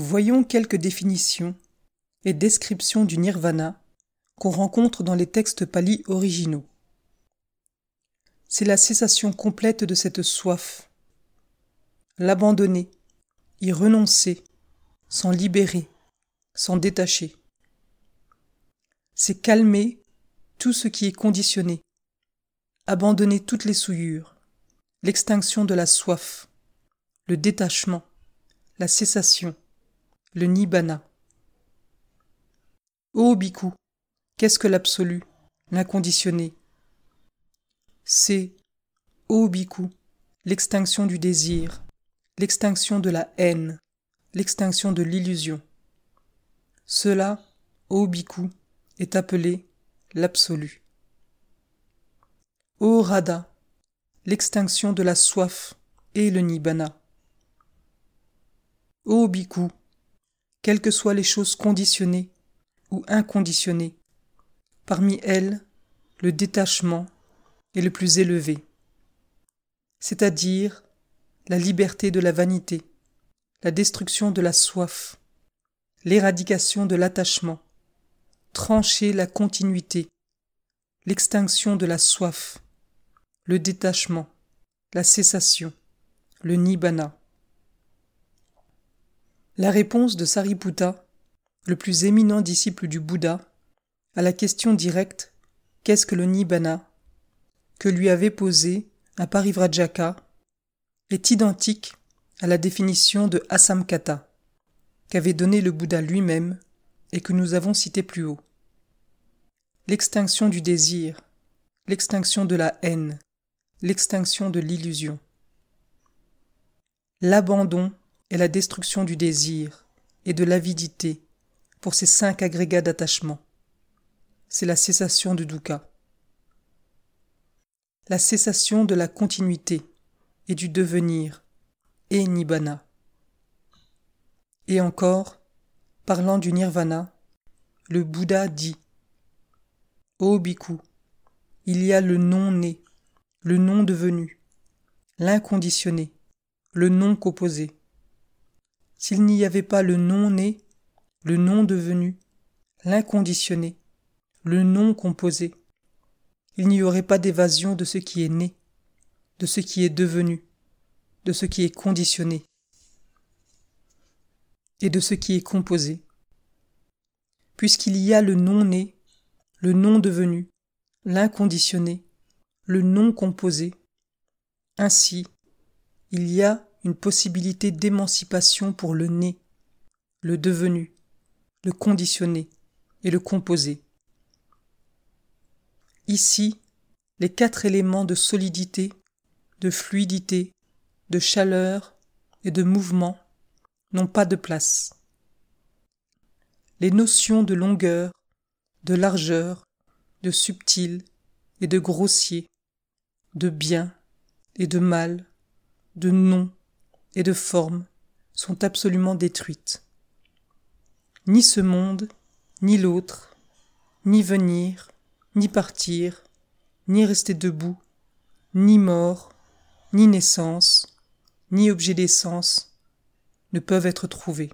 Voyons quelques définitions et descriptions du nirvana qu'on rencontre dans les textes palis originaux. C'est la cessation complète de cette soif, l'abandonner, y renoncer, s'en libérer, s'en détacher. C'est calmer tout ce qui est conditionné, abandonner toutes les souillures, l'extinction de la soif, le détachement, la cessation, le nibbana. Ô Bhikkhu, qu'est-ce que l'absolu, l'inconditionné? C'est, ô Bhikkhu, l'extinction du désir, l'extinction de la haine, l'extinction de l'illusion. Cela, ô Bhikkhu, est appelé l'absolu. Ô Radha, l'extinction de la soif et le nibbana. Ô Bhikkhu, quelles que soient les choses conditionnées ou inconditionnées, parmi elles, le détachement est le plus élevé, c'est-à-dire la liberté de la vanité, la destruction de la soif, l'éradication de l'attachement, trancher la continuité, l'extinction de la soif, le détachement, la cessation, le nibbana. La réponse de Sariputta, le plus éminent disciple du Bouddha, à la question directe Qu'est-ce que le Nibbana que lui avait posé un Parivrajaka est identique à la définition de Asamkata qu'avait donné le Bouddha lui-même et que nous avons cité plus haut. L'extinction du désir, l'extinction de la haine, l'extinction de l'illusion. L'abandon et la destruction du désir et de l'avidité pour ces cinq agrégats d'attachement. C'est la cessation du dukkha. La cessation de la continuité et du devenir et nibbana. Et encore, parlant du nirvana, le Bouddha dit Ô Bhikkhu, il y a le non-né, le non devenu, l'inconditionné, le non composé. S'il n'y avait pas le non-né, le non devenu, l'inconditionné, le non composé, il n'y aurait pas d'évasion de ce qui est né, de ce qui est devenu, de ce qui est conditionné et de ce qui est composé. Puisqu'il y a le non-né, le non devenu, l'inconditionné, le non composé, ainsi il y a une possibilité d'émancipation pour le né, le devenu, le conditionné et le composé. Ici, les quatre éléments de solidité, de fluidité, de chaleur et de mouvement n'ont pas de place. Les notions de longueur, de largeur, de subtil et de grossier, de bien et de mal, de non de forme sont absolument détruites. Ni ce monde, ni l'autre, ni venir, ni partir, ni rester debout, ni mort, ni naissance, ni objet d'essence ne peuvent être trouvés.